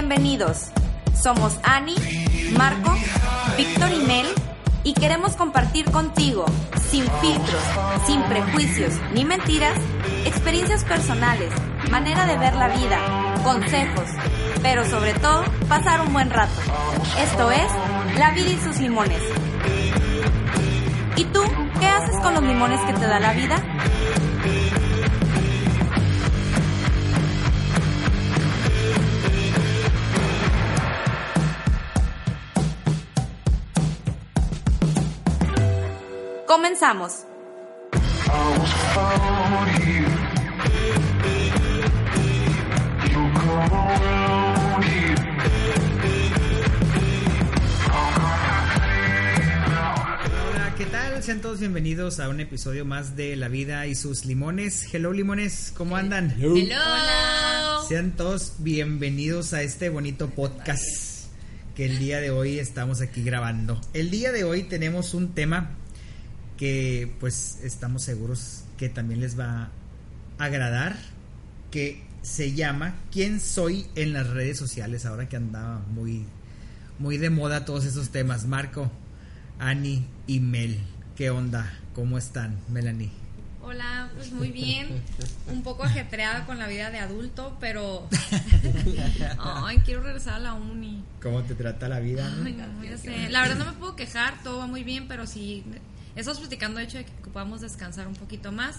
Bienvenidos. Somos Ani, Marco, Víctor y Mel y queremos compartir contigo, sin filtros, sin prejuicios ni mentiras, experiencias personales, manera de ver la vida, consejos, pero sobre todo pasar un buen rato. Esto es La vida y sus limones. ¿Y tú qué haces con los limones que te da la vida? Comenzamos. Hola, ¿qué tal? Sean todos bienvenidos a un episodio más de La vida y sus limones. Hello limones, ¿cómo andan? Hello. Sean todos bienvenidos a este bonito podcast que el día de hoy estamos aquí grabando. El día de hoy tenemos un tema que pues estamos seguros que también les va a agradar, que se llama ¿Quién soy en las redes sociales? Ahora que andaba muy, muy de moda todos esos temas. Marco, Ani y Mel, ¿qué onda? ¿Cómo están, Melanie? Hola, pues muy bien. Un poco ajetreada con la vida de adulto, pero. Ay, quiero regresar a la uni. ¿Cómo te trata la vida? no? Ay, no, ya sé. La verdad no me puedo quejar, todo va muy bien, pero sí. Estamos platicando de hecho de que podamos descansar un poquito más.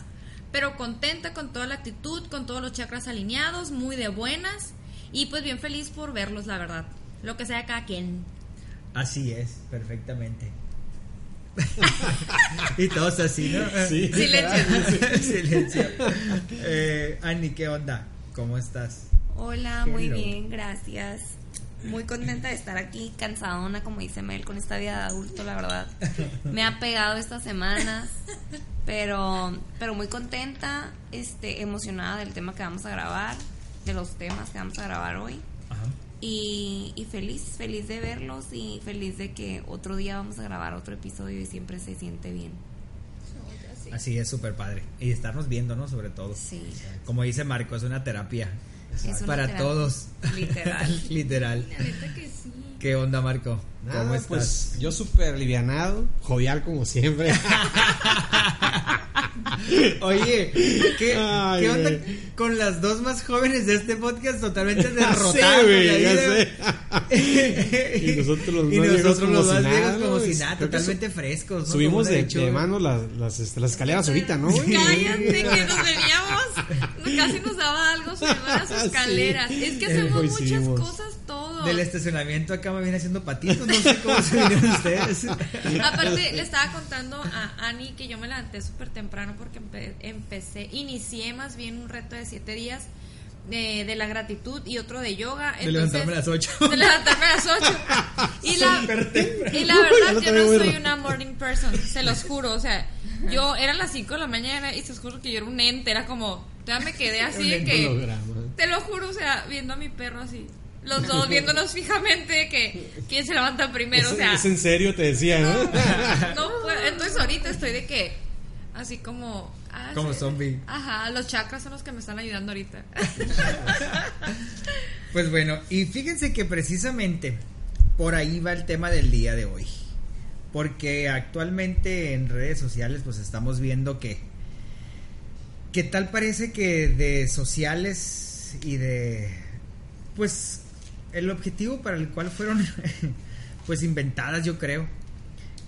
Pero contenta con toda la actitud, con todos los chakras alineados, muy de buenas. Y pues bien feliz por verlos, la verdad. Lo que sea cada quien. Así es, perfectamente. y todos así, ¿no? Sí. Silencio. Silencio. Eh, Ani, ¿qué onda? ¿Cómo estás? Hola, muy bien, gracias. Muy contenta de estar aquí, cansadona, como dice Mel, con esta vida de adulto, la verdad. Me ha pegado estas semanas, pero, pero muy contenta, este, emocionada del tema que vamos a grabar, de los temas que vamos a grabar hoy. Ajá. Y, y feliz, feliz de verlos y feliz de que otro día vamos a grabar otro episodio y siempre se siente bien. Así es, súper padre. Y estarnos viendo, ¿no? Sobre todo. Sí. Como dice Marco, es una terapia. Es Para terapia. todos. Literal. Literal. La neta que sí. ¿Qué onda, Marco? Nada, ¿Cómo estás? Pues yo súper alivianado, jovial como siempre. Oye, ¿qué, Ay, qué onda con las dos más jóvenes de este podcast totalmente derrotadas? Y nosotros los Y más nosotros como los si más nada, viejos como si nada, totalmente frescos. ¿no? Subimos de, hecho, de mano las, las, las escaleras ahorita, ¿no? Cállate, que nos veníamos. Casi nos daba algo subir las Sí. escaleras. Es que Eh, hacemos muchas coincidimos. cosas todos. Del estacionamiento acá me viene haciendo patitos, no sé cómo se vinieron ustedes. Aparte, le estaba contando a Ani que yo me levanté súper temprano porque empe- empecé, inicié más bien un reto de siete días de, de la gratitud y otro de yoga. De levantarme a las 8. De levantarme a las 8. Y la, y verdad, yo no soy una morning person, se los juro. O sea, yo era las 5 de la mañana y se los juro que yo era un ente. Era como, ya me quedé así de que. Holograma. Te lo juro, o sea, viendo a mi perro así. Los dos viéndonos fijamente de que quién se levanta primero, Es, o sea. es en serio, te decía, ¿no? No puedo. Entonces ahorita estoy de que así como ah, Como sí. zombie. Ajá, los chakras son los que me están ayudando ahorita. Pues bueno, y fíjense que precisamente por ahí va el tema del día de hoy. Porque actualmente en redes sociales pues estamos viendo que que tal parece que de sociales y de pues el objetivo para el cual fueron pues inventadas yo creo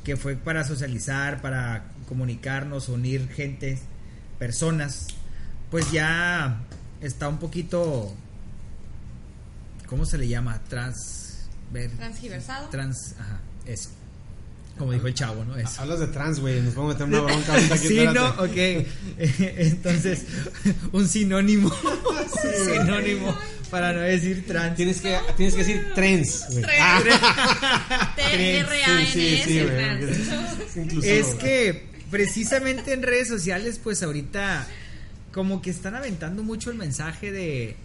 que fue para socializar, para comunicarnos, unir gente, personas, pues ya está un poquito ¿cómo se le llama? Trans ver Transgiversado. trans, ajá, eso. Como dijo el chavo, ¿no? Eso. Hablas de trans, güey. Nos vamos a meter una bronca ahorita aquí. Sí, espérate. no, ok. Entonces, un sinónimo. sinónimo para no decir trans. Tienes que, tienes que decir trends, güey. Ah, T-R-A-N-S. sí, sí, trans. Es que precisamente en redes sociales, pues ahorita como que están aventando mucho el mensaje de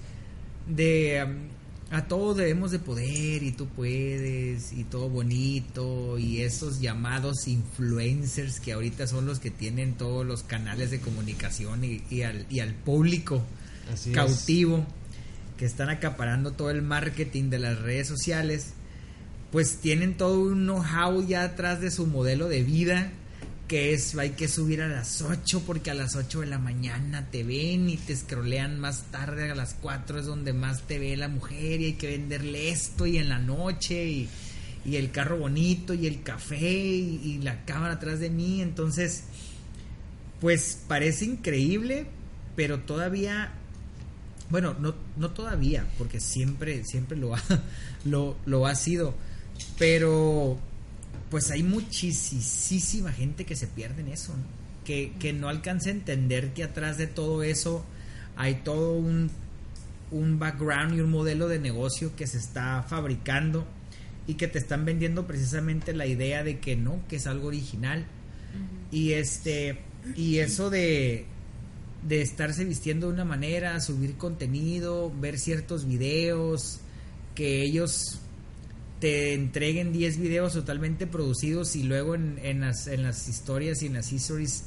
de um, a todos debemos de poder y tú puedes y todo bonito y esos llamados influencers que ahorita son los que tienen todos los canales de comunicación y, y al, y al público Así es. cautivo. que están acaparando todo el marketing de las redes sociales, pues tienen todo un know-how ya atrás de su modelo de vida, que es hay que subir a las 8 porque a las 8 de la mañana te ven y te escrolean más tarde a las 4 es donde más te ve la mujer y hay que venderle esto y en la noche y, y el carro bonito y el café y, y la cámara atrás de mí, entonces pues parece increíble, pero todavía bueno, no, no todavía, porque siempre, siempre lo ha, lo, lo ha sido. Pero pues hay muchísima gente que se pierde en eso, ¿no? Que, que no alcanza a entender que atrás de todo eso hay todo un, un background y un modelo de negocio que se está fabricando y que te están vendiendo precisamente la idea de que no, que es algo original. Y este y eso de de estarse vistiendo de una manera, subir contenido, ver ciertos videos, que ellos te entreguen 10 videos totalmente producidos y luego en, en, las, en las historias y en las histories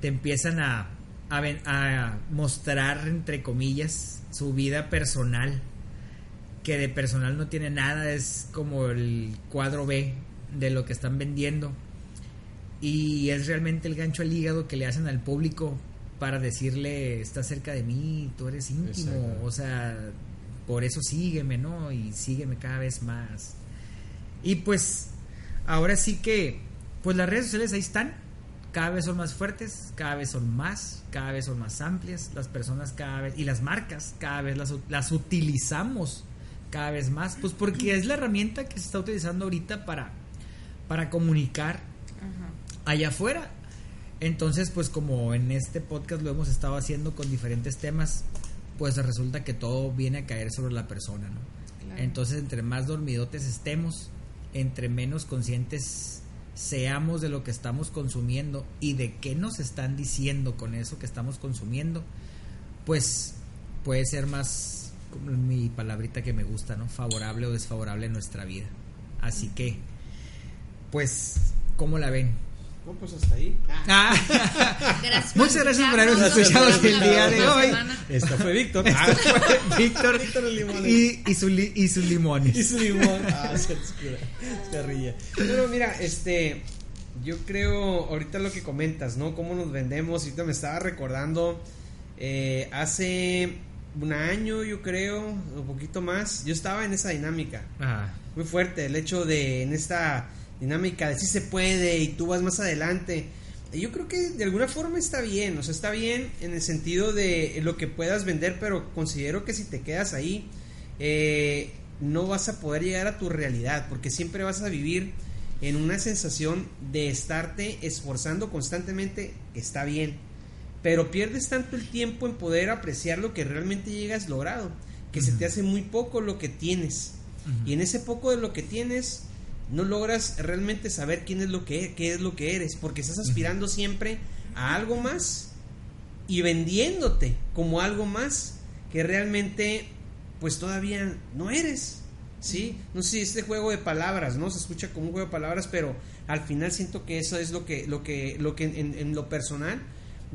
te empiezan a, a, a mostrar, entre comillas, su vida personal, que de personal no tiene nada, es como el cuadro B de lo que están vendiendo. Y es realmente el gancho al hígado que le hacen al público para decirle, estás cerca de mí, tú eres íntimo, Exacto. o sea, por eso sígueme, ¿no? Y sígueme cada vez más. Y pues, ahora sí que, pues las redes sociales ahí están, cada vez son más fuertes, cada vez son más, cada vez son más amplias, las personas cada vez, y las marcas cada vez las, las utilizamos cada vez más, pues porque es la herramienta que se está utilizando ahorita para, para comunicar allá afuera. Entonces, pues como en este podcast lo hemos estado haciendo con diferentes temas, pues resulta que todo viene a caer sobre la persona, ¿no? Claro. Entonces, entre más dormidotes estemos, entre menos conscientes seamos de lo que estamos consumiendo y de qué nos están diciendo con eso que estamos consumiendo, pues puede ser más, como mi palabrita que me gusta, ¿no? Favorable o desfavorable en nuestra vida. Así que, pues, ¿cómo la ven? Pues hasta ahí. Ah, Gracias por Muchas gracias por habernos escuchado el día de hoy. Esto fue Víctor. Esto fue Víctor Víctor el Limones. y, y, su li- y sus limones. Y su limón. Ah, se oscura. Se ríe. Pero mira, este. Yo creo, ahorita lo que comentas, ¿no? Cómo nos vendemos. Ahorita me estaba recordando. eh, hace un año, yo creo, un poquito más. Yo estaba en esa dinámica. Ah, Muy fuerte. El hecho de, en esta dinámica de si se puede y tú vas más adelante. Yo creo que de alguna forma está bien, o sea, está bien en el sentido de lo que puedas vender, pero considero que si te quedas ahí, eh, no vas a poder llegar a tu realidad, porque siempre vas a vivir en una sensación de estarte esforzando constantemente, que está bien, pero pierdes tanto el tiempo en poder apreciar lo que realmente llegas logrado, que se te hace muy poco lo que tienes, y en ese poco de lo que tienes, no logras realmente saber quién es lo que qué es lo que eres, porque estás aspirando siempre a algo más y vendiéndote como algo más que realmente pues todavía no eres. ¿Sí? No sé si este juego de palabras, ¿no? Se escucha como un juego de palabras, pero al final siento que eso es lo que, lo que, lo que en, en lo personal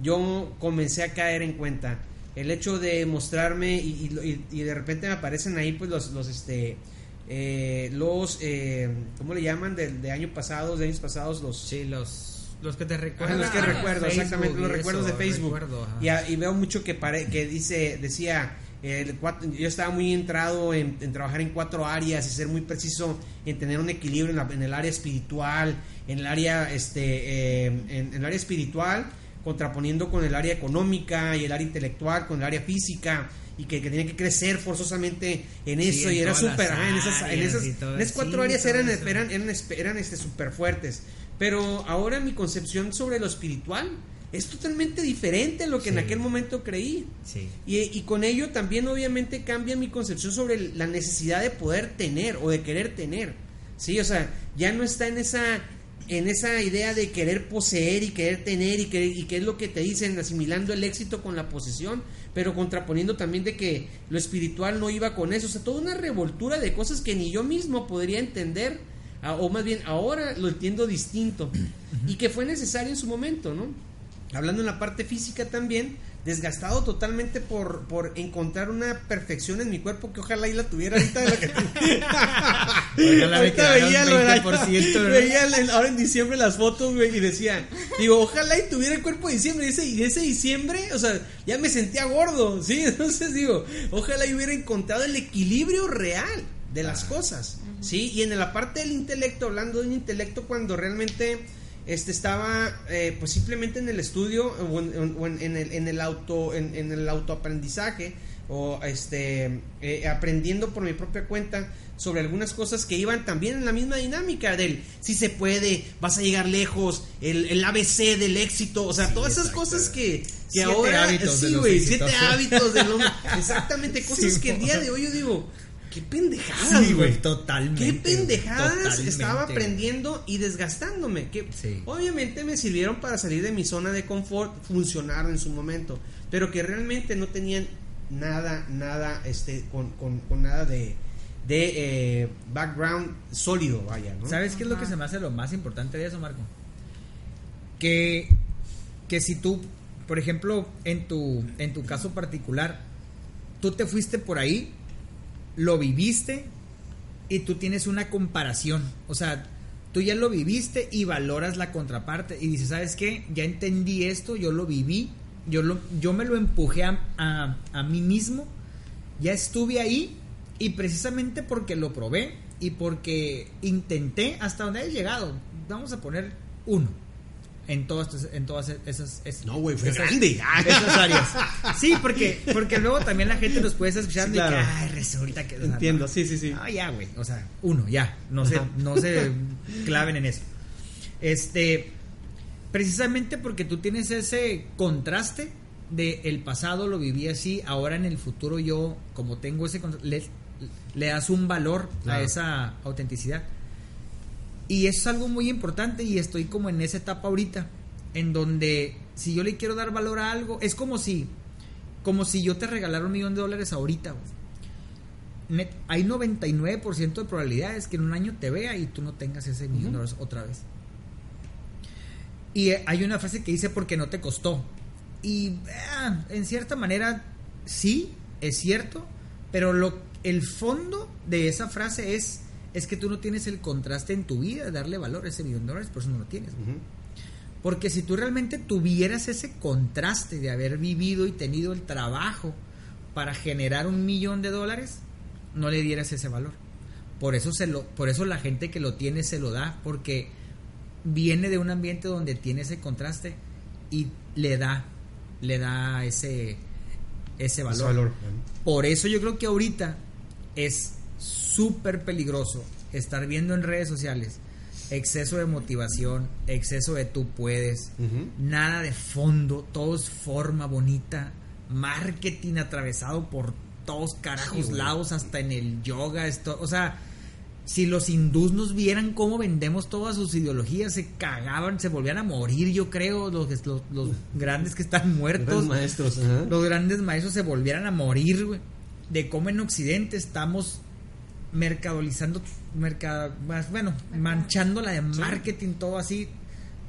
yo comencé a caer en cuenta. El hecho de mostrarme y, y- y de repente me aparecen ahí pues los, los este eh, los eh, ¿cómo le llaman? De, de año pasados, de años pasados, los sí, los, los que te recuerdan. los que Ah, recuerdo, Facebook exactamente, los recuerdos de eso, Facebook. recuerdo, y, a- y veo mucho que pare, que dice, decía, el cuat- yo estaba muy entrado en, en trabajar en cuatro áreas y ser muy preciso en tener un equilibrio en, la- en el área espiritual, en el área, este, eh, en, en el área espiritual, contraponiendo con el área económica y el área intelectual, con el área física. Y que, que tenía que crecer forzosamente en eso y era súper ajá, en esas, en esas, en esas cuatro sí, áreas eran, eran, eran, eran este súper fuertes. Pero ahora mi concepción sobre lo espiritual es totalmente diferente a lo que en aquel momento creí. Y, y con ello también obviamente cambia mi concepción sobre la necesidad de poder tener o de querer tener. Sí, o sea, ya no está en esa en esa idea de querer poseer y querer tener y que y qué es lo que te dicen asimilando el éxito con la posesión, pero contraponiendo también de que lo espiritual no iba con eso, o sea, toda una revoltura de cosas que ni yo mismo podría entender o más bien ahora lo entiendo distinto y que fue necesario en su momento, ¿no? Hablando en la parte física también, desgastado totalmente por, por encontrar una perfección en mi cuerpo que ojalá y la tuviera ahorita de la que Ojalá Ahorita veía lo del año- 20%, ¿no? veía el- ahora en diciembre las fotos, güey, y decía, digo, ojalá y tuviera el cuerpo de diciembre, y ese, y ese diciembre, o sea, ya me sentía gordo, ¿sí? Entonces digo, ojalá y hubiera encontrado el equilibrio real de las cosas, ¿sí? Y en la parte del intelecto, hablando de un intelecto cuando realmente este estaba eh, pues simplemente en el estudio o en, o en- en el, en el auto en, el autoaprendizaje o este eh, aprendiendo por mi propia cuenta sobre algunas cosas que iban también en la misma dinámica del si se puede vas a llegar lejos el, el ABC del éxito o sea Sí, todas esas exacto. cosas que, que Siete ahora hábitos de sí güey siete hábitos del hombre exactamente cosas Sí, que el día de hoy yo digo qué pendejadas Sí, güey totalmente. Qué pendejadas totalmente, estaba güey. aprendiendo y desgastándome. Que Sí. obviamente me sirvieron para salir de mi zona de confort, funcionar en su momento. Pero que realmente no tenían nada, nada, este, con, con, con nada de, de eh, background sólido, vaya, ¿no? ¿Sabes qué es lo que se me hace lo más importante de eso, Marco? Que, que si tú, por ejemplo, en tu, en tu caso particular, tú te fuiste por ahí, lo viviste y tú tienes una comparación. O sea, tú ya lo viviste y valoras la contraparte y dices, ¿sabes qué? Ya entendí esto, yo lo viví, yo, lo, yo me lo empujé a, a, a mí mismo, ya estuve ahí y precisamente porque lo probé y porque intenté hasta donde he llegado, vamos a poner uno en todas, en todas esas... esas- No, güey, fue esas- grande. esas áreas. Sí, porque, porque luego también la gente los puede escuchando Sí, claro. y que, ay, resulta que... o sea, Entiendo, no. sí, sí, sí. Ah, ya, güey. O sea, uno, ya. No se, Ajá. no se claven en eso. Este, precisamente porque tú tienes ese contraste de el pasado lo viví así, ahora en el futuro yo, como tengo ese le, le das un valor a esa autenticidad. Y es algo muy importante y estoy como en esa etapa ahorita, en donde si yo le quiero dar valor a algo, es como si, como si yo te regalara un millón de dólares ahorita. güey. Net- hay 99% de probabilidades que en un año te vea y tú no tengas ese millón de dólares otra vez. Y eh, hay una frase que dice porque no te costó. Y ah, en cierta manera sí, es cierto, pero lo, el fondo de esa frase es, es que tú no tienes el contraste en tu vida de darle valor a ese millón de dólares, por eso no lo tienes. Porque si tú realmente tuvieras ese contraste de haber vivido y tenido el trabajo para generar un millón de dólares, no le dieras ese valor. Por eso se lo, por eso la gente que lo tiene se lo da, porque viene de un ambiente donde tiene ese contraste y le da, le da ese, ese valor. Ese valor. Por eso yo creo que ahorita es súper peligroso estar viendo en redes sociales exceso de motivación, exceso de tú puedes, nada de fondo, todo es forma bonita, marketing atravesado por todos carajos Sí, lados, hasta en el yoga, esto, o sea, si los hindús nos vieran cómo vendemos todas sus ideologías, se cagaban, se volvían a morir, yo creo, los, los, los grandes que están muertos maestros. los grandes maestros se volvieran a morir. De cómo en Occidente estamos mercadolizando, mercado, más, bueno, manchando la de marketing, todo así,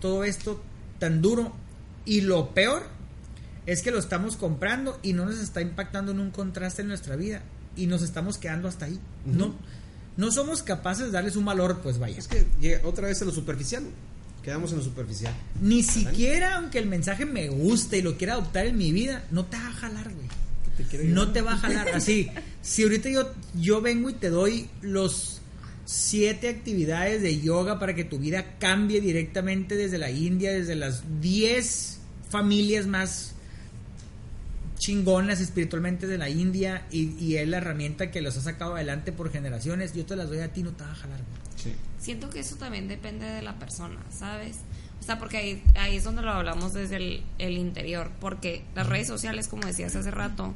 todo esto tan duro. Y lo peor es que lo estamos comprando y no nos está impactando en un contraste en nuestra vida. Y nos estamos quedando hasta ahí. No, no somos capaces de darles un valor, pues vaya. Es que llega otra vez a lo superficial. Quedamos en lo superficial. Ni siquiera, aunque el mensaje me guste y lo quiera adoptar en mi vida, no te va a jalar, güey. Te No te va a jalar así. Si ahorita yo, yo vengo y te doy los siete actividades de yoga para que tu vida cambie directamente desde la India, desde las 10 familias más chingonas espiritualmente de la India y, y es la herramienta que los ha sacado adelante por generaciones, yo te las doy a ti, no te va a jalar. Sí. Siento que eso también depende de la persona, ¿sabes? O porque ahí, ahí es donde lo hablamos desde el, el interior, porque las redes sociales, como decías hace rato,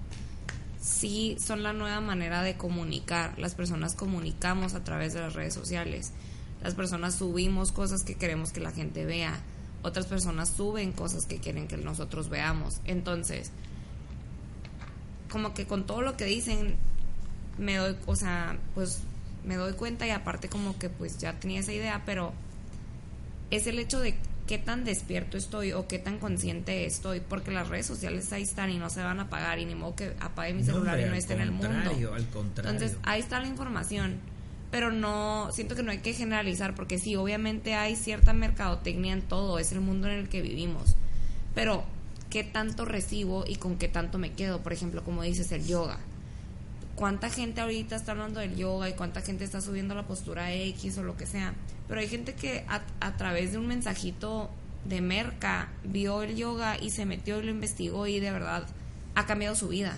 sí son la nueva manera de comunicar. Las personas comunicamos a través de las redes sociales. Las personas subimos cosas que queremos que la gente vea. Otras personas suben cosas que quieren que nosotros veamos. Entonces, como que con todo lo que dicen, me doy, o sea, pues me doy cuenta y aparte como que pues ya tenía esa idea, pero es el hecho de qué tan despierto estoy o qué tan consciente estoy, porque las redes sociales ahí están y no se van a apagar y ni modo que apague mi No, celular hombre, y no esté en el mundo. al contrario. Entonces, ahí está la información, pero no, siento que no hay que generalizar, porque sí, obviamente hay cierta mercadotecnia en todo, es el mundo en el que vivimos, pero ¿qué tanto recibo y con qué tanto me quedo? Por ejemplo, como dices, el yoga. ¿Cuánta gente ahorita está hablando del yoga y cuánta gente está subiendo la postura X o lo que sea? Pero hay gente que a, a través de un mensajito de merca vio el yoga y se metió y lo investigó y de verdad ha cambiado su vida.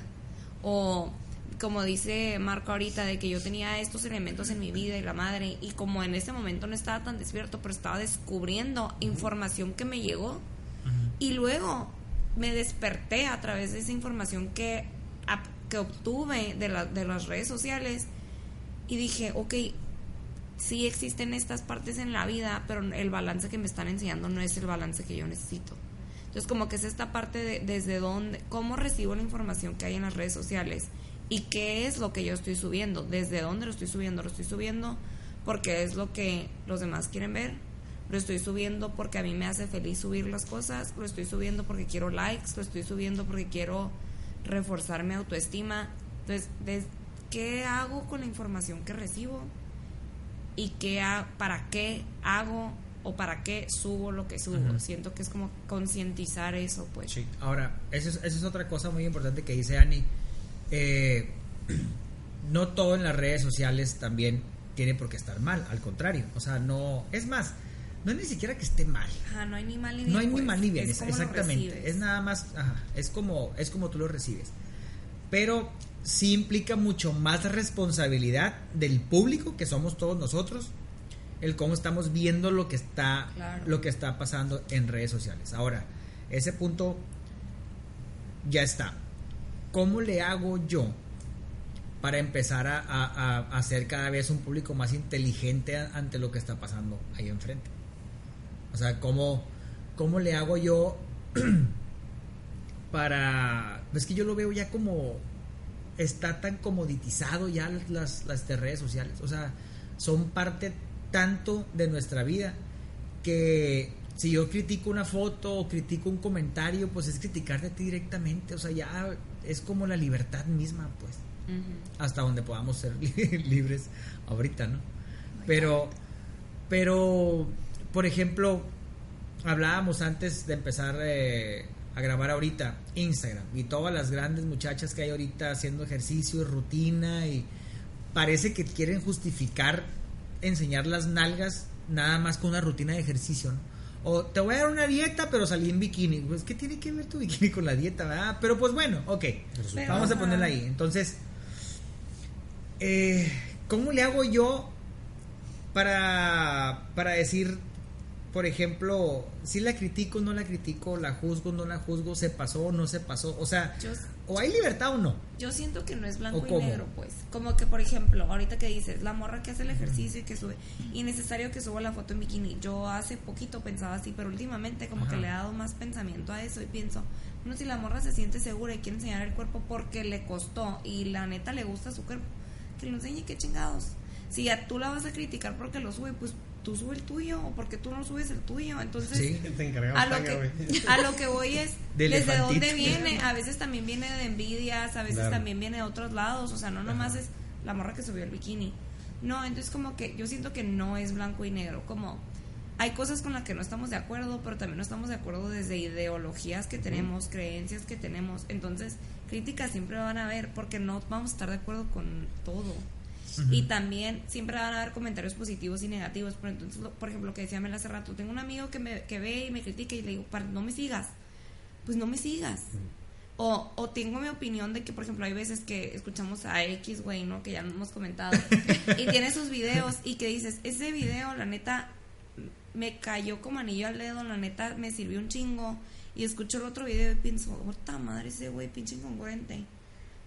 O como dice Marco ahorita, de que yo tenía estos elementos en mi vida y la madre, y como en ese momento no estaba tan despierto, pero estaba descubriendo información que me llegó, y luego me desperté a través de esa información que, que obtuve de, la- de las redes sociales, y dije, ok, sí existen estas partes en la vida, pero el balance que me están enseñando no es el balance que yo necesito. Entonces, como que es esta parte de desde dónde, cómo recibo la información que hay en las redes sociales y qué es lo que yo estoy subiendo, desde dónde lo estoy subiendo, lo estoy subiendo porque es lo que los demás quieren ver, lo estoy subiendo porque a mí me hace feliz subir las cosas, lo estoy subiendo porque quiero likes, lo estoy subiendo porque quiero reforzar mi autoestima. Entonces, ¿qué hago con la información que recibo? y qué ha- para qué hago o para qué subo lo que subo. Siento que es como concientizar eso, pues. Sí. Ahora, esa es, es otra cosa muy importante que dice Ani. Eh, no todo en las redes sociales también tiene por qué estar mal, al contrario. O sea, no. Es más, no es ni siquiera que esté mal. Ajá, no hay ni mal ni bien. No hay ni pues. mal ni bien, Es es- cómo lo exactamente. Es nada más, ajá, es como, es como tú lo recibes. Pero sí implica mucho más responsabilidad del público, que somos todos nosotros, el cómo estamos viendo lo que está, Claro. lo que está pasando en redes sociales. Ahora, ese punto ya está. ¿Cómo le hago yo para empezar a, a- a hacer cada vez un público más inteligente ante lo que está pasando ahí enfrente? O sea, ¿cómo, cómo le hago yo para... Es que yo lo veo ya como... Está tan comoditizado ya las, las de redes sociales. O sea, son parte tanto de nuestra vida que si yo critico una foto o critico un comentario, pues es criticarte a ti directamente. O sea, ya es como la libertad misma, pues hasta donde podamos ser libres ahorita, ¿no? Pero, pero, por ejemplo, hablábamos antes de empezar eh, a grabar ahorita Instagram y todas las grandes muchachas que hay ahorita haciendo ejercicio, rutina y parece que quieren justificar enseñar las nalgas nada más con una rutina de ejercicio, ¿no? O te voy a dar una dieta, pero salí en bikini. Pues, ¿qué tiene que ver tu bikini con la dieta, verdad? Pero pues bueno, ok. Vamos a ponerla ahí. Entonces, eh, ¿cómo le hago yo para, para decir, por ejemplo, si la critico, no la critico, la juzgo, no la juzgo, se pasó o no se pasó? O sea, Yo, o hay libertad o no. yo siento que no es ¿O blanco y negro, pues. Como que, por ejemplo, ahorita que dices, la morra que hace el ejercicio y que sube, innecesario que suba la foto en bikini. Yo hace poquito pensaba así, pero últimamente como Ajá. que le he dado más pensamiento a eso y pienso, bueno, si la morra se siente segura y quiere enseñar el cuerpo porque le costó y la neta le gusta su cuerpo, que lo enseñe, qué chingados. Si a tú la vas a criticar porque lo sube, pues tú sube el tuyo o porque tú no subes el tuyo. Entonces, Sí. A lo, que, a lo que voy es De desde dónde viene. A veces también viene de envidias, a veces Claro. también viene de otros lados. O sea, no nomás es la morra que subió el bikini. No, entonces como que yo siento que no es blanco y negro. Como hay cosas con las que no estamos de acuerdo, pero también no estamos de acuerdo desde ideologías que tenemos, creencias que tenemos. Entonces, críticas siempre van a haber porque no vamos a estar de acuerdo con todo. Y también siempre van a haber comentarios positivos y negativos. Por, entonces, lo- por ejemplo, lo que decía Mel hace rato, tengo un amigo que, me, que ve y me critica y le digo, "Par- no me sigas. Pues no me sigas. O, o tengo mi opinión de que, por ejemplo, hay veces que escuchamos a X, güey, ¿no? Que ya hemos comentado. y tiene sus videos y que dices, ese video, la neta, me cayó como anillo al dedo, la neta, me sirvió un chingo. Y escucho el otro video y pienso, puta madre, ese güey, pinche incongruente.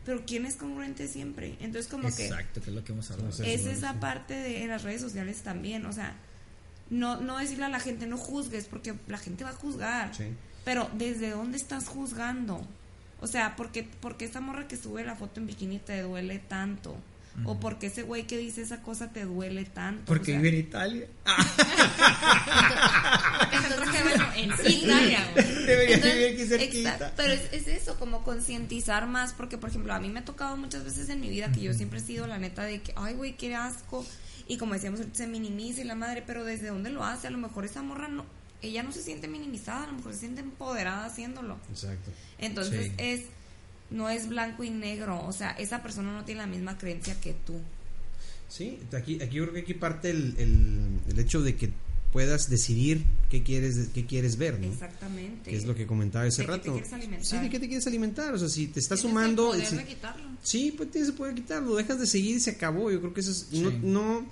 Pero ¿quién es congruente siempre? Entonces, como que Exacto, que es lo que hemos hablado. Es esa parte de en las redes sociales también, o sea, no, no decirle a la gente no juzgues, porque la gente va a juzgar. Sí. Pero ¿desde dónde estás juzgando? O sea, porque porque esta morra que sube la foto en bikini te duele tanto? O porque ese güey que dice esa cosa te duele tanto. Porque o sea, vive en Italia. Entonces, que bueno, en Italia, güey. Debería Entonces, vivir aquí cerquita. exacto, pero es, es eso, como concientizar más, porque por ejemplo, a mí me ha tocado muchas veces en mi vida que yo siempre he sido la neta de que, ay, güey, qué asco. Y como decíamos, se minimiza y la madre, pero ¿desde dónde lo hace? A lo mejor esa morra no, ella no se siente minimizada, a lo mejor se siente empoderada haciéndolo. Exacto. Entonces Sí. es, no es blanco y negro, o sea, esa persona no tiene la misma creencia que tú. Sí, aquí, aquí yo creo que aquí parte el, el, el hecho de que puedas decidir qué quieres, qué quieres ver, ¿no? Exactamente. Que es lo que comentaba ese ¿De qué te rato. quieres alimentar? Sí, ¿de qué te quieres alimentar? O sea, si te estás Tienes sumando... el poder si- de quitarlo. Sí, pues tienes que poder quitarlo, dejas de seguir y se acabó. Yo creo que eso es. No, Sí. no-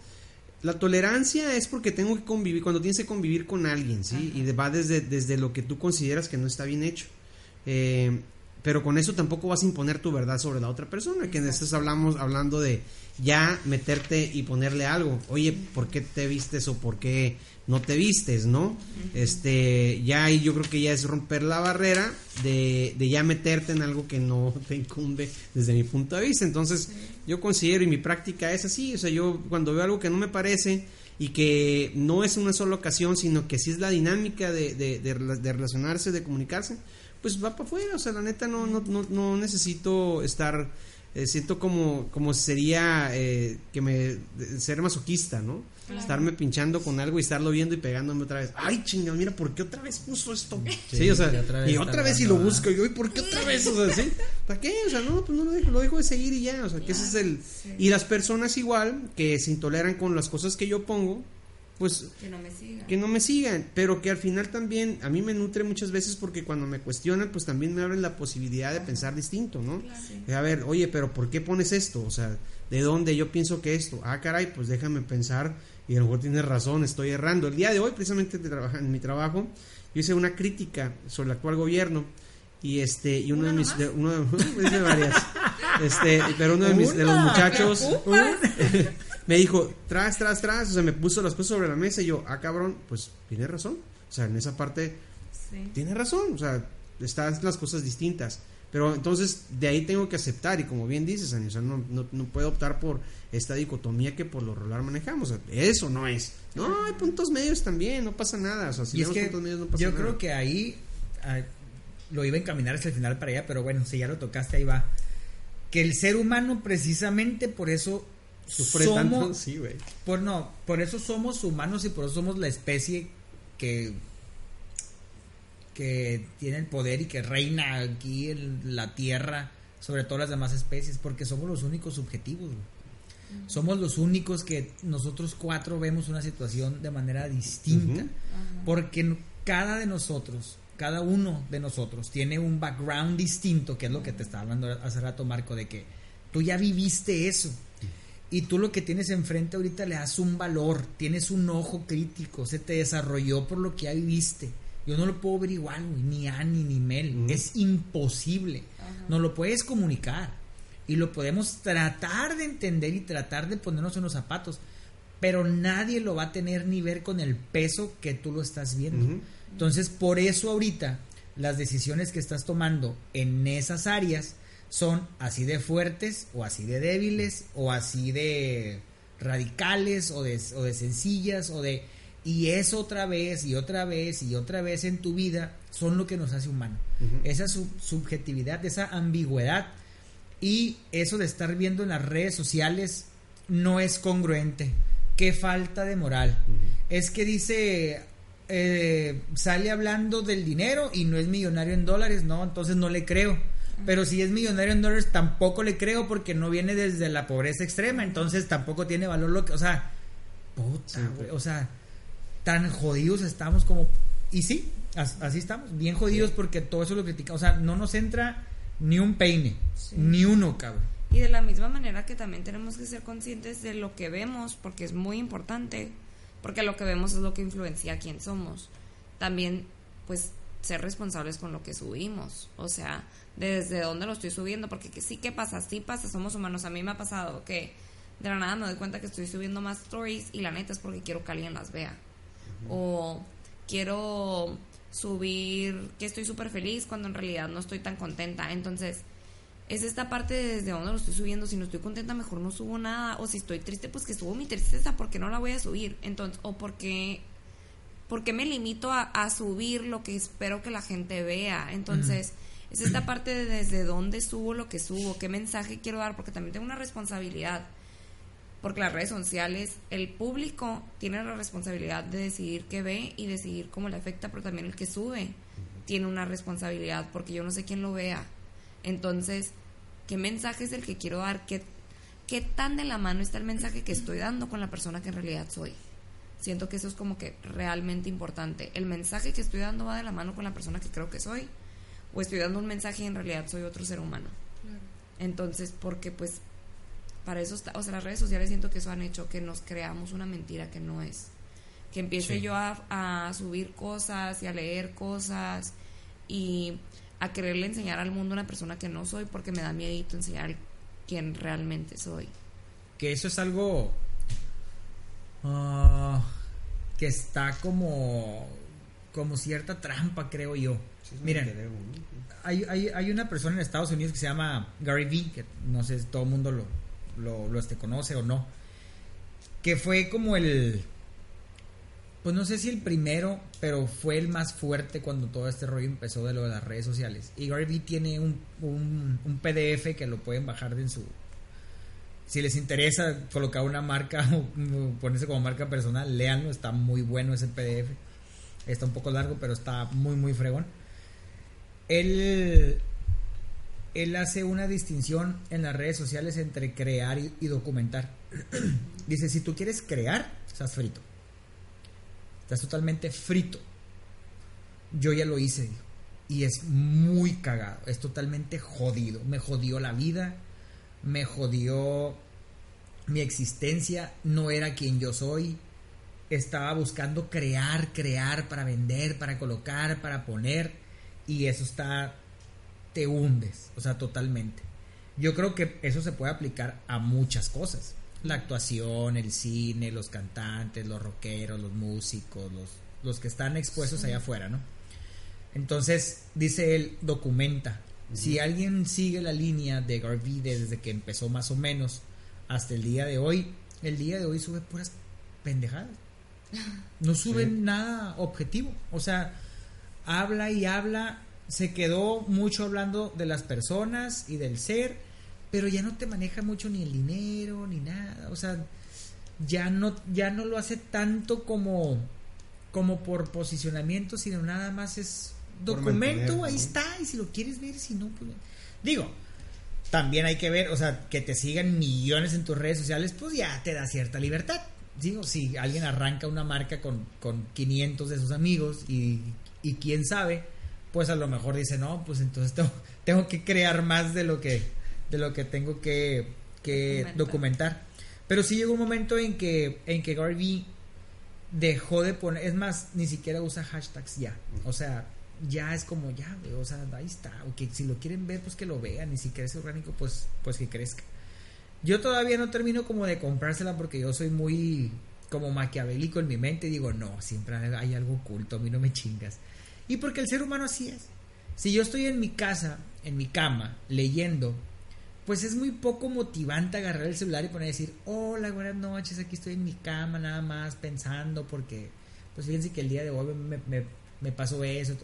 la tolerancia es porque tengo que convivir, cuando tienes que convivir con alguien, ¿sí? Y de- va desde, desde lo que tú consideras que no está bien hecho. Eh, pero con eso tampoco vas a imponer tu verdad sobre la otra persona, que en esto hablamos hablando de ya meterte y ponerle algo. Oye, ¿por qué te vistes o por qué no te vistes, no? Este, ya ahí yo creo que ya es romper la barrera de, de ya meterte en algo que no te incumbe desde mi punto de vista. Entonces, yo considero y mi práctica es así, o sea, yo cuando veo algo que no me parece y que no es una sola ocasión, sino que sí es la dinámica de, de, de relacionarse, de comunicarse, pues va para afuera, o sea, la neta no, no, no, no necesito estar, eh, siento como, como sería eh, que me, ser masoquista, ¿no? Estarme pinchando con algo y estarlo viendo y pegándome otra vez. Ay, chingado, mira, ¿por qué otra vez puso esto? Sí, o sea, y otra vez y otra está vez y lo busco, y yo, ¿y por qué otra vez? O sea, ¿sí? ¿Para qué? O sea, no, pues no lo dejo, lo dejo de seguir y ya, o sea, que ese es el... Y las personas igual, que se intoleran con las cosas que yo pongo, pues Que no me siga. que no me sigan, pero que al final también a mí me nutre muchas veces porque cuando me cuestionan, pues también me abren la posibilidad de pensar distinto, ¿no? A ver, oye, pero ¿por qué pones esto? O sea, ¿de dónde yo pienso que esto? Ah, caray, pues déjame pensar y a lo mejor tienes razón, estoy errando. El día de hoy, precisamente en mi trabajo, yo hice una crítica sobre el actual gobierno y este y uno de mis de- uno de varias este pero uno de mis de los muchachos me dijo, tras, tras, tras, o sea, me puso las cosas sobre la mesa y yo, ah, cabrón, pues tiene razón. O sea, en esa parte Sí. tiene razón, o sea, están las cosas distintas. Pero entonces de ahí tengo que aceptar y como bien dices, Ani, o sea, no, no, no puedo optar por esta dicotomía que por lo regular manejamos. O sea, eso no es. No, hay puntos medios también, no pasa nada. O sea, si Y es que puntos medios no pasa yo nada. creo que ahí ah, lo iba a encaminar hasta el final para allá, pero bueno, si ya lo tocaste, ahí va. Que el ser humano, precisamente por eso Sufre somos, tanto, sí, güey. por no, por eso somos humanos y por eso somos la especie que que tiene el poder y que reina aquí en la tierra sobre todas las demás especies, porque somos los únicos subjetivos. güey. Somos los únicos que nosotros cuatro vemos una situación de manera distinta, porque cada de nosotros, cada uno de nosotros tiene un background distinto, que es lo que te estaba hablando hace rato, Marco, de que tú ya viviste eso. Y tú lo que tienes enfrente ahorita le das un valor, tienes un ojo crítico, se te desarrolló por lo que ya viviste. Yo no lo puedo ver igual, güey, ni Annie ni Mel. Es imposible. No lo puedes comunicar. Y lo podemos tratar de entender y tratar de ponernos en los zapatos. Pero nadie lo va a tener ni ver con el peso que tú lo estás viendo. Entonces, por eso ahorita las decisiones que estás tomando en esas áreas son así de fuertes o así de débiles o así de radicales o de, o de sencillas o de... Y eso otra vez y otra vez y otra vez en tu vida son lo que nos hace humano. Esa sub- subjetividad, esa ambigüedad y eso de estar viendo en las redes sociales no es congruente. Qué falta de moral. Es que dice, eh, sale hablando del dinero y no es millonario en dólares, no, entonces no le creo. Pero si es millonario en dólares tampoco le creo porque no viene desde la pobreza extrema, entonces tampoco tiene valor lo que, o sea, puta, güey, o sea, tan jodidos estamos como y sí, as- así estamos, bien jodidos porque todo eso lo criticamos, o sea, no nos entra ni un peine, Sí. ni uno, cabrón. Y de la misma manera que también tenemos que ser conscientes de lo que vemos, porque es muy importante, porque lo que vemos es lo que influencia a quién somos. También, pues, ser responsables con lo que subimos, o sea, de desde dónde lo estoy subiendo, porque que sí que pasa, sí pasa, somos humanos. A mí me ha pasado que de la nada me doy cuenta que estoy subiendo más stories y la neta es porque quiero que alguien las vea. O quiero subir que estoy súper feliz cuando en realidad no estoy tan contenta. Entonces, es esta parte de desde dónde lo estoy subiendo. Si no estoy contenta, mejor no subo nada. O si estoy triste, pues que subo mi tristeza porque no la voy a subir. Entonces, o porque, porque me limito a, a subir lo que espero que la gente vea. Entonces, es esta parte de desde dónde subo lo que subo, qué mensaje quiero dar, porque también tengo una responsabilidad. Porque las redes sociales, el público tiene la responsabilidad de decidir qué ve y decidir cómo le afecta, pero también el que sube tiene una responsabilidad, porque yo no sé quién lo vea. Entonces, ¿qué mensaje es el que quiero dar? ¿Qué, ¿Qué tan de la mano está el mensaje que estoy dando con la persona que en realidad soy? Siento que eso es como que realmente importante. ¿El mensaje que estoy dando va de la mano con la persona que creo que soy? ¿O estoy dando un mensaje y en realidad soy otro ser humano? Entonces, porque pues para eso está, o sea, las redes sociales siento que eso han hecho que nos creamos una mentira que no es. Que empiece Sí. yo a, a subir cosas y a leer cosas y a quererle enseñar al mundo a una persona que no soy porque me da miedito enseñar quién realmente soy. que eso es algo ah, que está como como cierta trampa creo yo Sí, miren hay, hay, hay una persona en Estados Unidos que se llama Gary Vee que no sé si todo el mundo lo, lo, lo, este, conoce o no que fue como el pues no sé si el primero pero fue el más fuerte cuando todo este rollo empezó de lo de las redes sociales y Gary Vee tiene un, un, PDF que lo pueden bajar de en su si les interesa colocar una marca o ponerse como marca personal, léanlo, está muy bueno ese PDF. Está un poco largo, pero está muy, muy fregón. Él, él hace una distinción en las redes sociales entre crear y, y documentar. Dice, si tú quieres crear, estás frito. Estás totalmente frito. Yo ya lo hice, y es muy cagado, es totalmente jodido. Me jodió la vida, me jodió mi existencia, no era quien yo soy. Estaba buscando crear, crear para vender, para colocar, para poner. Y eso está, te hundes, o sea, totalmente. Yo creo que eso se puede aplicar a muchas cosas. La actuación, el cine, los cantantes, los rockeros, los músicos, los, los que están expuestos allá afuera, ¿no? Entonces, dice él, documenta. Si alguien sigue la línea de Garvey desde que empezó más o menos hasta el día de hoy, el día de hoy sube puras pendejadas. No sube Sí. nada objetivo. O sea, habla y habla. Se quedó mucho hablando de las personas y del ser, pero ya no te maneja mucho ni el dinero ni nada. O sea, ya no, ya no lo hace tanto como, como por posicionamiento, sino nada más es documento, ahí está, y si lo quieres ver, si no, pues digo, también hay que ver, o sea, que te sigan millones en tus redes sociales, pues ya te da cierta libertad. Digo, si alguien arranca una marca con, con 500 de sus amigos y, y quién sabe, pues a lo mejor dice, no, pues entonces tengo, tengo que crear más de lo que, de lo que tengo que, que Documentar. documentar. Pero sí llegó un momento en que, en que Garvey dejó de poner, es más, ni siquiera usa hashtags ya. O sea, ya es como ya, güey, o sea, ahí está. O que si lo quieren ver, pues que lo vean. Y si crece orgánico, pues, pues que crezca. Yo todavía no termino como de comprársela porque yo soy muy como maquiavélico en mi mente. Digo, no, siempre hay algo oculto, a mí no me chingas. Y porque el ser humano así es. Si yo estoy en mi casa, en mi cama, leyendo, pues es muy poco motivante agarrar el celular y poner a decir, hola, buenas noches, aquí estoy en mi cama nada más pensando porque, pues fíjense que el día de hoy me, me, me pasó eso.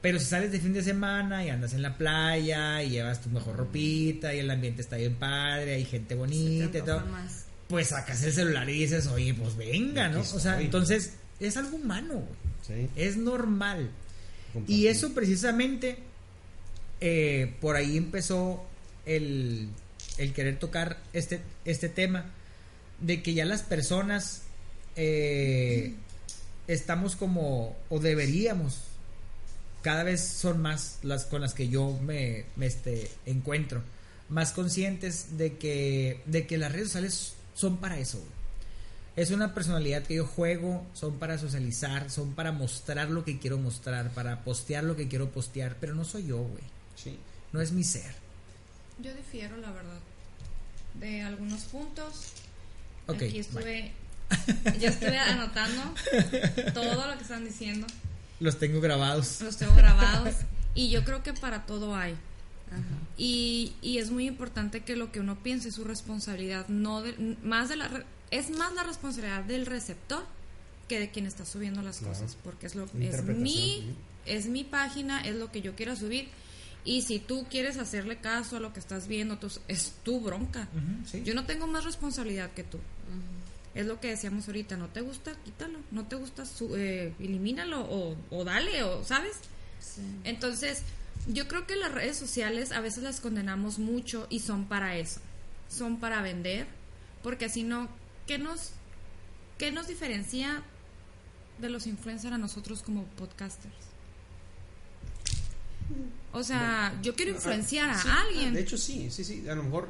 Pero si sales de fin de semana y andas en la playa y llevas tu mejor ropita y el ambiente está bien padre, hay gente Se bonita y todo, más. pues sacas el celular y dices, oye, pues venga, ¿no? O sea, entonces es algo humano, güey. Sí. es normal. Y eso precisamente, eh, por ahí empezó el, el querer tocar este, este tema, de que ya las personas eh, estamos como, o deberíamos, cada vez son más las con las que yo me, me, este, encuentro, más conscientes de que, de que las redes sociales son para eso. güey. Es una personalidad que yo juego, son para socializar, son para mostrar lo que quiero mostrar, para postear lo que quiero postear, pero no soy yo, güey. Sí. No es mi ser. Yo difiero, la verdad, de algunos puntos. Ok, Aquí estuve, yo estuve anotando todo lo que están diciendo, Los tengo grabados. los tengo grabados y yo creo que para todo hay. Y, y es muy importante que lo que uno piense es su responsabilidad, no de- más de la re- es más la responsabilidad del receptor que de quien está subiendo las Claro. cosas, porque es lo es mi es mi página, es lo que yo quiero subir y si tú quieres hacerle caso a lo que estás viendo, tú- es tu bronca. Sí. Yo no tengo más responsabilidad que tú. Es lo que decíamos ahorita, no te gusta, quítalo, no te gusta, su- eh, elimínalo o, o dale, o ¿sabes? Entonces, yo creo que las redes sociales a veces las condenamos mucho y son para eso. Son para vender, porque si no, ¿qué nos, qué nos diferencia de los influencers a nosotros como podcasters? O sea, yo quiero influenciar a Sí, alguien. De hecho, sí, sí, sí. A lo mejor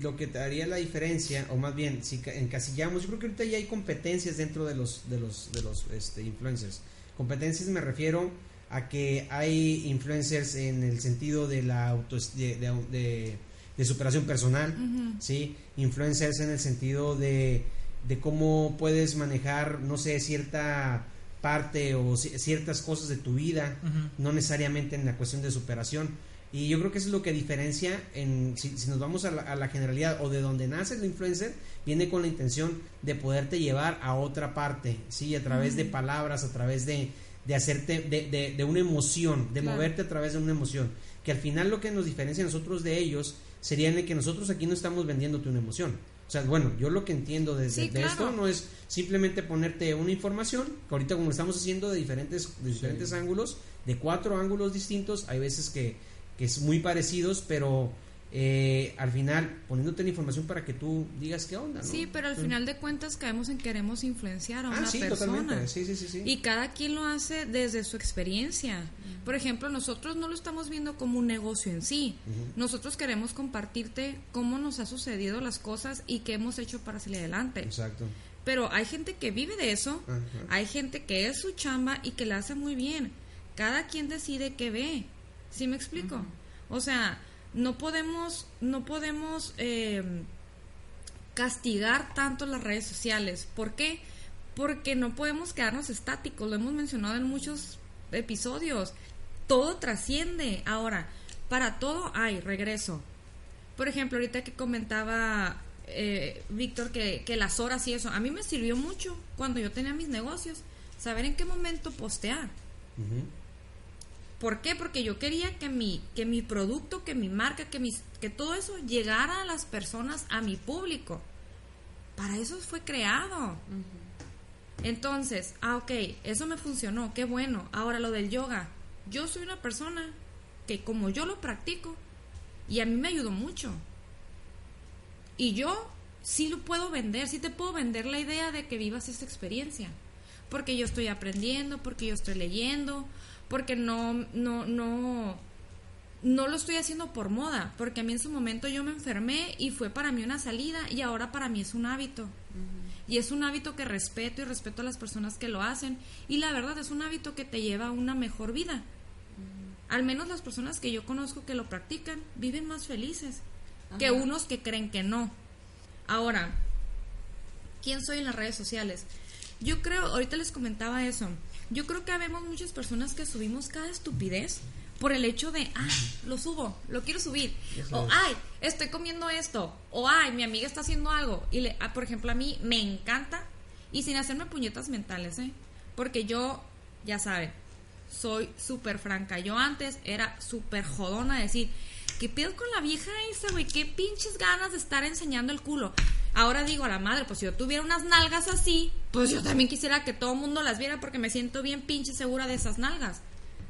lo que te haría la diferencia, o más bien, si ca- encasillamos, yo creo que ahorita ya hay competencias dentro de los, de los, de los este, influencers. Competencias me refiero a que hay influencers en el sentido de la auto, de, de- de- de superación personal, ¿sí? Influencers en el sentido de, de cómo puedes manejar, no sé, cierta parte o ci- ciertas cosas de tu vida, no necesariamente en la cuestión de superación. Y yo creo que eso es lo que diferencia, en, si, si nos vamos a la, a la generalidad o de donde nace el influencer, viene con la intención de poderte llevar a otra parte, ¿sí? A través de palabras, a través de, de hacerte, de, de, de una emoción, de Claro. moverte a través de una emoción. Que al final lo que nos diferencia a nosotros de ellos sería en el que nosotros aquí no estamos vendiéndote una emoción. O sea, bueno, yo lo que entiendo desde Sí, de claro. esto no es simplemente ponerte una información, que ahorita como lo estamos haciendo de diferentes, de diferentes ángulos, de cuatro ángulos distintos, hay veces que, que es muy parecidos, pero eh, al final poniéndote la información para que tú digas qué onda, ¿no? Sí, pero al final de cuentas caemos en queremos influenciar a Ah, una sí, persona. sí, sí. Y cada quien lo hace desde su experiencia. Por ejemplo, nosotros no lo estamos viendo como un negocio en sí. Nosotros queremos compartirte cómo nos ha sucedido las cosas y qué hemos hecho para salir adelante. Exacto. Pero hay gente que vive de eso, hay gente que es su chamba y que la hace muy bien. Cada quien decide qué ve. ¿Sí me explico? O sea, no podemos, no podemos eh, castigar tanto las redes sociales. ¿Por qué? Porque no podemos quedarnos estáticos. Lo hemos mencionado en muchos episodios. Todo trasciende. Ahora, para todo hay regreso. Por ejemplo, ahorita que comentaba eh, Víctor que, que las horas y eso, a mí me sirvió mucho cuando yo tenía mis negocios, saber en qué momento postear. Ujú. ¿Por qué? Porque yo quería que mi, que mi producto, que mi marca, que, mis, que todo eso llegara a las personas, a mi público. Para eso fue creado. Entonces, ah, ok, eso me funcionó, qué bueno. Ahora lo del yoga. Yo soy una persona que como yo lo practico y a mí me ayudó mucho. Y yo sí lo puedo vender, sí te puedo vender la idea de que vivas esta experiencia. Porque yo estoy aprendiendo, porque yo estoy leyendo, porque no, no, no, no lo estoy haciendo por moda, porque a mí en su momento yo me enfermé y fue para mí una salida y ahora para mí es un hábito. Y es un hábito que respeto y respeto a las personas que lo hacen. Y la verdad es un hábito que te lleva a una mejor vida. Al menos las personas que yo conozco que lo practican viven más felices que unos que creen que no. Ahora, ¿quién soy en las redes sociales? Yo creo, ahorita les comentaba eso, yo creo que habemos muchas personas que subimos cada estupidez por el hecho de, ah, lo subo, lo quiero subir. Eso O, es. ay, estoy comiendo esto. O, ay, mi amiga está haciendo algo. Y, le, ah, por ejemplo, a mí me encanta, y sin hacerme puñetas mentales, ¿eh? Porque yo, ya saben, soy súper franca. Yo antes era súper jodona de decir, ¿qué pedo con la vieja esa, güey? ¿Qué pinches ganas de estar enseñando el culo? Ahora digo a la madre, pues si yo tuviera unas nalgas así, pues yo también quisiera que todo el mundo las viera porque me siento bien pinche segura de esas nalgas,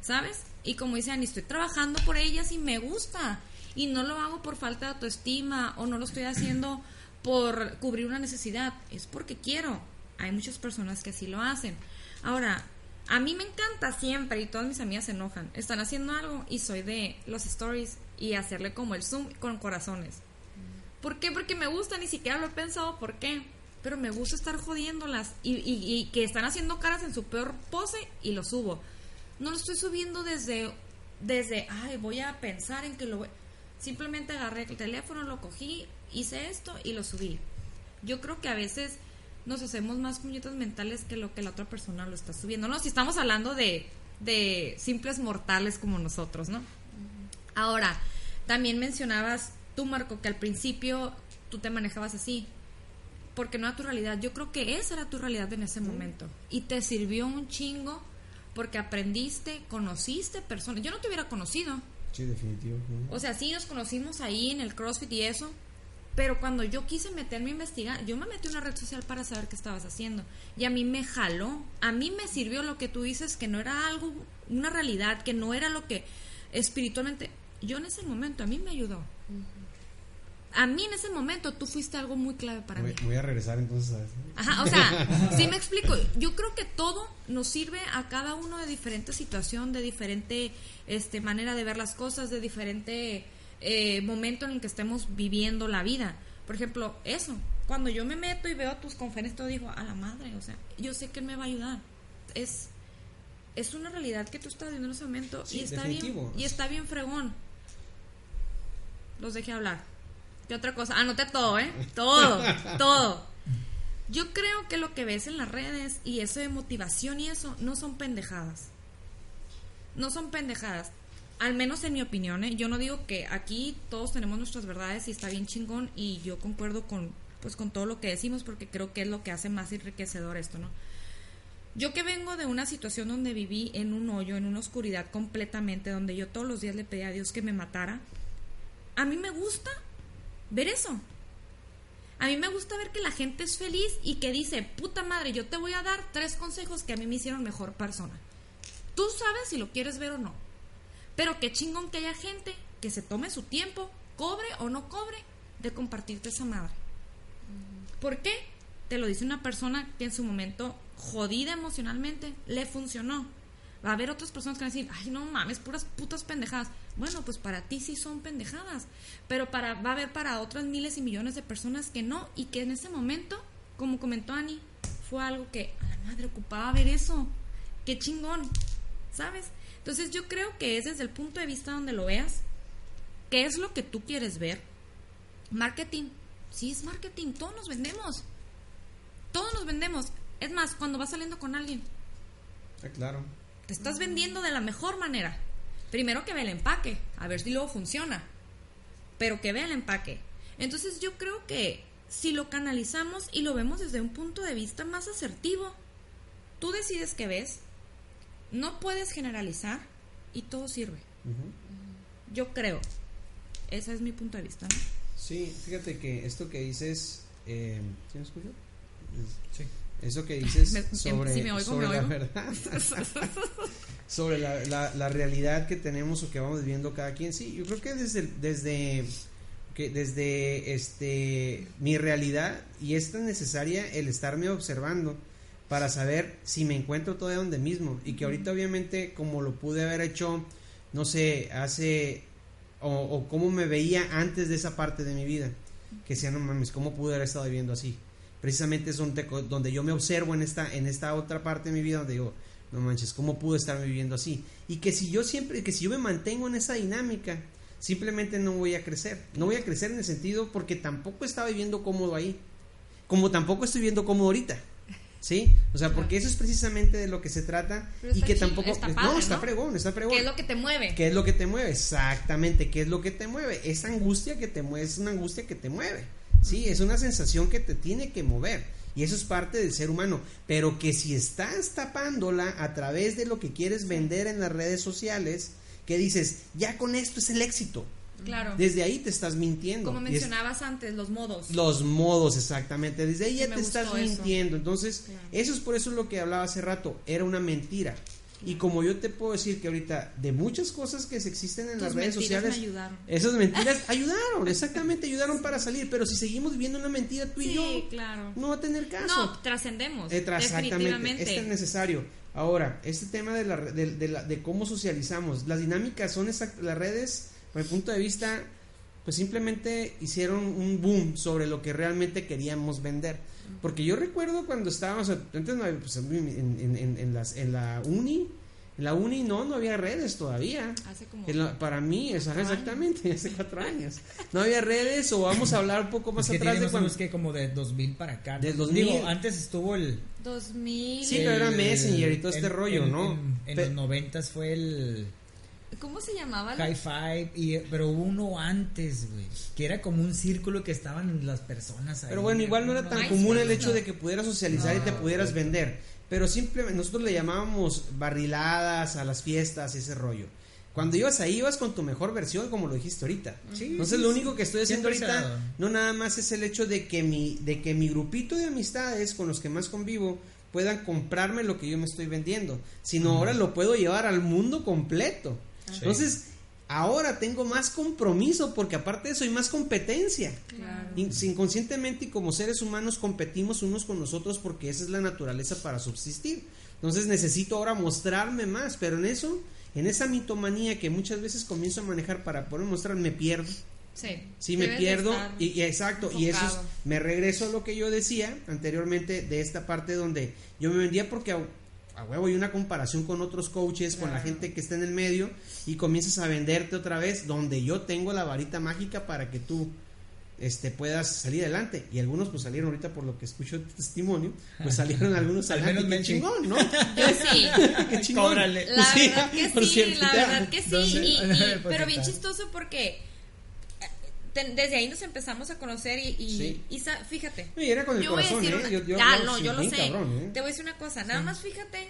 ¿sabes? Y como dice Ani, estoy trabajando por ellas y me gusta. Y no lo hago por falta de autoestima o no lo estoy haciendo por cubrir una necesidad, es porque quiero. Hay muchas personas que así lo hacen. Ahora, a mí me encanta siempre y todas mis amigas se enojan. Están haciendo algo y soy de los stories y hacerle como el zoom con corazones. ¿Por qué? Porque me gusta, ni siquiera lo he pensado por qué. Pero me gusta estar jodiéndolas y, y- y que están haciendo caras en su peor pose y lo subo. No lo estoy subiendo desde, desde, ay, voy a pensar en que lo voy. Simplemente agarré el teléfono, lo cogí, hice esto y lo subí. Yo creo que a veces nos hacemos más puñetas mentales que lo que la otra persona lo está subiendo, ¿no? Si estamos hablando de, de simples mortales como nosotros, ¿no? Ahora, También mencionabas tú, Marco, que al principio tú te manejabas así. Porque no era tu realidad. Yo creo que esa era tu realidad en ese momento. Y te sirvió un chingo porque aprendiste, conociste personas. Yo no te hubiera conocido. Sí, definitivo. O sea, sí nos conocimos ahí en el CrossFit y eso. Pero cuando yo quise meterme a investigar, yo me metí en una red social para saber qué estabas haciendo. Y a mí me jaló. A mí me sirvió lo que tú dices, que no era algo, una realidad, que no era lo que espiritualmente. Yo en ese momento, a mí me ayudó. A mí en ese momento tú fuiste algo muy clave para voy, mí. voy a regresar entonces a eso. Ajá, o sea, sí me explico. Yo creo que todo nos sirve a cada uno de diferente situación, de diferente este, manera de ver las cosas, de diferente eh, momento en el que estemos viviendo la vida. Por ejemplo, eso. Cuando yo me meto y veo tus conferencias, todo digo, a la madre, o sea, yo sé que él me va a ayudar. Es, es una realidad que tú estás viendo en ese momento Sí, y está definitivo. bien y está bien fregón. Los dejé hablar. ¿Qué otra cosa? Anoté todo, ¿eh? Todo, todo. Yo creo que lo que ves en las redes y eso de motivación y eso no son pendejadas. No son pendejadas. Al menos en mi opinión, ¿eh? Yo no digo que aquí todos tenemos nuestras verdades y está bien chingón y yo concuerdo con pues con todo lo que decimos porque creo que es lo que hace más enriquecedor esto, ¿no? Yo que vengo de una situación donde viví en un hoyo, en una oscuridad completamente, donde yo todos los días le pedía a Dios que me matara, a mí me gusta ver eso. A mí me gusta ver que la gente es feliz y que dice, puta madre, yo te voy a dar tres consejos que a mí me hicieron mejor persona. Tú sabes si lo quieres ver o no. Pero qué chingón que haya gente que se tome su tiempo, cobre o no cobre, de compartirte esa madre. ¿Por qué? Te lo dice una persona que en su momento jodida emocionalmente le funcionó. Va a haber otras personas que van a decir, ay, no mames, puras putas pendejadas. Bueno, pues para ti sí son pendejadas, pero para va a haber para otras miles y millones de personas que no y que en ese momento, como comentó Ani, fue algo que a la madre ocupaba ver eso. Qué chingón, ¿sabes? Entonces yo creo que es desde el punto de vista donde lo veas, qué es lo que tú quieres ver. Marketing, sí es marketing, todos nos vendemos. Todos nos vendemos. Es más, cuando vas saliendo con alguien, Ah, claro. Te estás vendiendo de la mejor manera. Primero que vea el empaque, a ver si luego funciona. Pero que vea el empaque. Entonces yo creo que si lo canalizamos y lo vemos desde un punto de vista más asertivo, tú decides qué ves, no puedes generalizar y todo sirve. Yo creo. Ese es mi punto de vista. ¿no? Sí, fíjate que esto que dices, eh, ¿sí me escuchas? Sí. Eso que dices Me- sobre, si me oigo, sobre me la oigo. verdad, sobre la, la, la realidad que tenemos o que vamos viviendo cada quien. Sí, yo creo que desde desde que desde este mi realidad y es tan necesaria el estarme observando para saber si me encuentro todavía donde mismo. Y que ahorita obviamente como lo pude haber hecho no sé hace o, o cómo me veía antes de esa parte de mi vida. Que sea no mames cómo pude haber estado viviendo así precisamente es donde, donde yo me observo en esta en esta otra parte de mi vida donde digo no manches cómo pude estar viviendo así y que si yo siempre que si yo me mantengo en esa dinámica simplemente no voy a crecer no voy a crecer en el sentido porque tampoco estaba viviendo cómodo ahí como tampoco estoy viviendo cómodo ahorita ¿Sí? O sea, porque eso es precisamente de lo que se trata y que tampoco está no, está ¿no? fregón, está fregón. ¿Qué es lo que te mueve? ¿Qué es lo que te mueve? Exactamente, ¿qué es lo que te mueve? Esa angustia que te mueve, es una angustia que te mueve. Sí, es una sensación que te tiene que mover. Y eso es parte del ser humano. Pero que si estás tapándola a través de lo que quieres vender en las redes sociales, que dices, ya con esto es el éxito. Claro. Desde ahí te estás mintiendo. Como es- mencionabas antes, los modos. los modos, exactamente. Desde ahí ya te estás eso. mintiendo. Entonces, Claro. eso es por eso lo que hablaba hace rato. Era una mentira. Y como yo te puedo decir que ahorita, de muchas cosas que existen en Tus las redes sociales, ayudaron. esas mentiras ayudaron, exactamente, ayudaron para salir. Pero si seguimos viviendo una mentira tú y Sí, yo, claro. no va a tener caso. No, trascendemos. Eh, Exactamente, este es necesario. Ahora, este tema de, la, de, de la- de cómo socializamos, las dinámicas son las redes, por mi punto de vista, pues simplemente hicieron un boom sobre lo que realmente queríamos vender. Porque yo recuerdo cuando estábamos, antes no había, pues, en, en- en- en las, en la uni, en la uni no, no había redes todavía. Hace como. En la- para mí, es, exactamente, hace cuatro años. No había redes o vamos a hablar un poco más Es que atrás de cuando... unos que como de 2000 para acá. ¿no? Del 2000. Digo, antes estuvo el... 2000. Sí, pero era el- Messenger y todo este rollo, ¿no? En, en Pe- los 90 fue el... ¿Cómo se llamaba? la- High Five, y, pero hubo uno antes, güey, que era como un círculo que estaban las personas ahí. Pero bueno, igual no era tan común el hecho de que pudieras socializar y te pudieras vender. Pero simplemente nosotros le llamábamos barriladas a las fiestas y ese rollo. Cuando ibas ahí, ibas con tu mejor versión, como lo dijiste ahorita. Sí, Entonces, sí, lo sí. único que estoy haciendo ahorita, no nada más es el hecho de que mi, de que mi grupito de amistades con los que más convivo puedan comprarme lo que yo me estoy vendiendo, sino ahora lo puedo llevar al mundo completo. Entonces, ahora tengo más compromiso porque aparte de eso hay más competencia. Claro. In- Inconscientemente y como seres humanos competimos unos con nosotros porque esa es la naturaleza para subsistir. Entonces necesito ahora mostrarme más, pero en eso, en esa mitomanía que muchas veces comienzo a manejar para poder mostrar, me pierdo. Sí. Sí, me pierdo y, y exacto, y eso es- me regreso a lo que yo decía anteriormente de esta parte donde yo me vendía porque a, huevo hay una comparación con otros coaches, con la gente que está en el medio y comienzas a venderte otra vez donde yo tengo la varita mágica para que tú este puedas salir adelante y algunos pues salieron ahorita por lo que escucho tu testimonio pues salieron algunos Al menos qué chingón ¿no? Yo sí. qué chingón Cóbrale. La Sí, verdad que por sí, cierto, la verdad que sí. Y- y- pero bien chistoso porque eh, desde ahí nos empezamos a conocer y, y, Sí. y sa- fíjate. Y era con el yo voy a decir ¿eh? una- Yo- yo Ah, no, yo lo sé. cabrón, ¿eh? Te voy a decir una cosa. Nada más fíjate,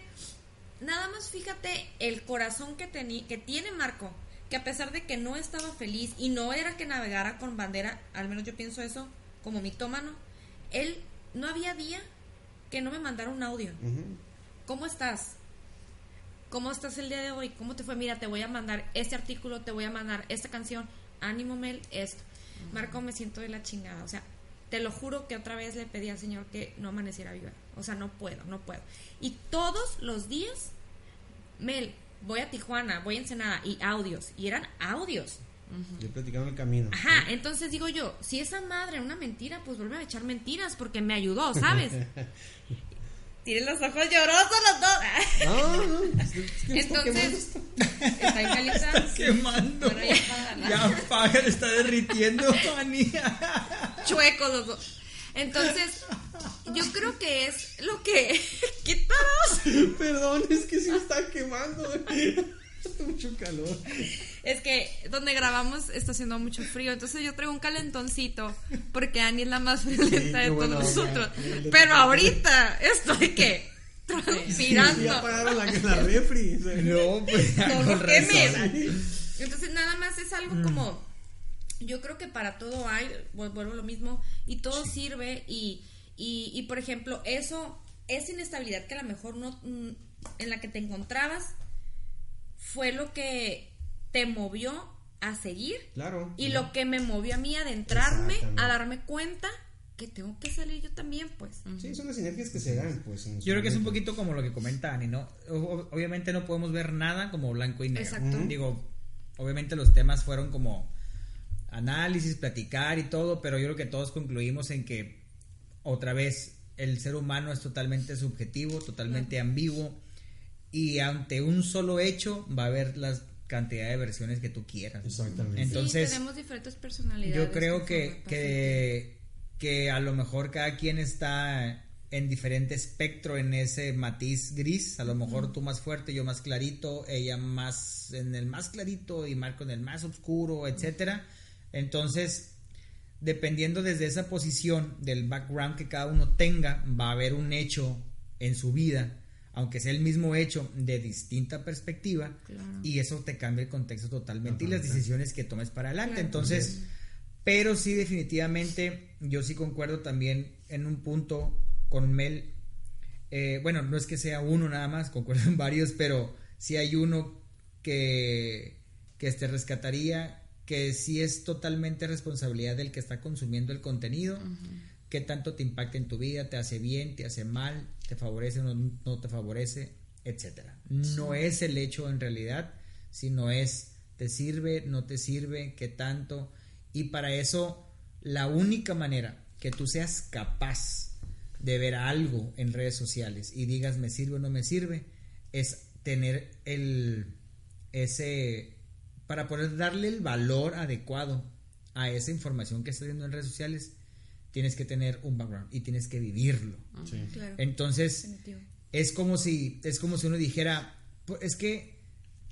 nada más fíjate el corazón que, teni- que tiene Marco. Que a pesar de que no estaba feliz y no era que navegara con bandera, al menos yo pienso eso como mitómano, él no había día que no me mandara un audio. ¿Cómo estás? ¿Cómo estás el día de hoy? ¿Cómo te fue? Mira, te voy a mandar este artículo, te voy a mandar esta canción. Ánimo, Mel, esto. Marco, me siento de la chingada. O sea, te lo juro que otra vez le pedí al Señor que no amaneciera viva. O sea, no puedo, no puedo. Y todos los días, Mel, voy a Tijuana, voy a Ensenada y audios. Y eran audios. yo platicando el camino Ajá, entonces digo yo, si esa madre era una mentira, pues vuelve a echar mentiras porque me ayudó, ¿sabes? Tienen los ojos llorosos los dos. no no es que- es que me está esto. está quemando. Bueno, ya. Ya apaga, le está derritiendo, Fanny. Chuecos los dos. Entonces, yo creo que es lo que. ¡Quitados! Perdón, es que sí me está quemando. Hace mucho calor. Es que donde grabamos está haciendo mucho frío, entonces yo traigo un calentoncito porque Ani es la más friolenta qué de todos nosotros. Pero ahorita estoy que transpirando. Ya apagaron la, la refri. o sea, No, pues ya Todo con queme. razón. Entonces nada más es algo como, yo creo que para todo hay, vu- vuelvo a lo mismo, y todo sirve y, y, y, por ejemplo, eso, esa inestabilidad que a lo mejor no, mm, en la que te encontrabas, fue lo que te movió a seguir Claro. y lo que me movió a mí a adentrarme, a darme cuenta que tengo que salir yo también, pues. Sí, son las sinergias que se dan, pues. Yo creo que es un poquito como lo que comenta Ani, ¿no? O- obviamente no podemos ver nada como blanco y negro. Exacto. Digo, obviamente los temas fueron como análisis, platicar y todo, pero yo creo que todos concluimos en que otra vez el ser humano es totalmente subjetivo, totalmente ambiguo y ante un solo hecho va a haber la cantidad de versiones que tú quieras. Exactamente. Entonces, sí, tenemos diferentes personalidades. yo creo que, que, que a lo mejor cada quien está en diferente espectro en ese matiz gris. A lo mejor tú más fuerte, yo más clarito, ella más en el más clarito y Marco en el más oscuro, etcétera. Entonces, dependiendo desde esa posición del background que cada uno tenga, va a haber un hecho en su vida, aunque sea el mismo hecho de distinta perspectiva, y eso te cambia el contexto totalmente y las decisiones que tomes para adelante. Entonces, pero sí definitivamente yo sí concuerdo también en un punto con Mel. Eh, bueno, no es que sea uno nada más, concuerdo en varios, pero sí hay uno que, que este rescataría, que sí es totalmente responsabilidad del que está consumiendo el contenido, qué tanto te impacta en tu vida, te hace bien, te hace mal, te favorece o no, no te favorece, etcétera. No es el hecho en realidad, sino es te sirve, no te sirve, qué tanto. Y para eso, la única manera que tú seas capaz de ver algo en redes sociales y digas me sirve o no me sirve, es tener el ese para poder darle el valor adecuado a esa información que estás viendo en redes sociales, tienes que tener un background y tienes que vivirlo. Sí. Claro. Entonces, Definitivo. es como si es como si uno dijera, "Pu- es que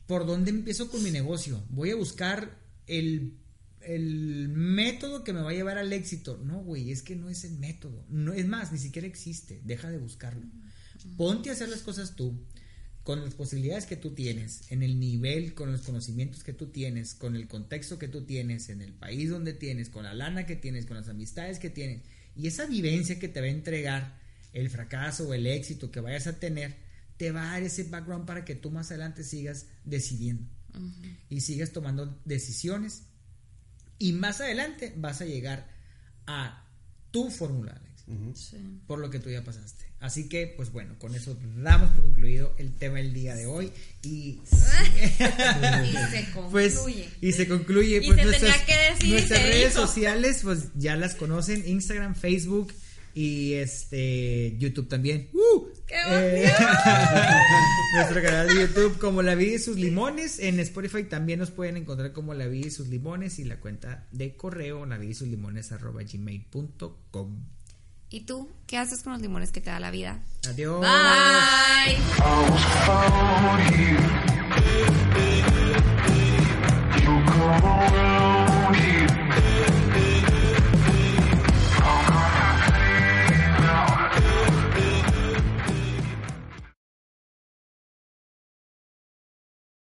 ¿por dónde empiezo con mi negocio? Voy a buscar el, el método que me va a llevar al éxito. No, güey, es que no es el método. No, es más, ni siquiera existe. Deja de buscarlo. Ponte a hacer las cosas tú, con las posibilidades que tú tienes, en el nivel, con los conocimientos que tú tienes, con el contexto que tú tienes, en el país donde tienes, con la lana que tienes, con las amistades que tienes, y esa vivencia que te va a entregar el fracaso o el éxito que vayas a tener, te va a dar ese background para que tú más adelante sigas decidiendo y sigas tomando decisiones y más adelante vas a llegar a tu fórmula, Alex, Sí. por lo que tú ya pasaste. Así que, pues bueno, con eso damos por concluido el tema del día de hoy y Y se pues concluye. y se concluye Y pues se nuestras, tenía que decir nuestras se redes dijo. sociales pues ya las conocen Instagram Facebook y este YouTube también ¡Uh! Eh, nuestro canal de YouTube como La Vida y sus Limones. En Spotify también nos pueden encontrar como La Vida y sus Limones y la cuenta de correo la vida y sus limones arroba gmail.com. ¿Y tú qué haces con los limones que te da la vida? Adiós. Bye. Bye.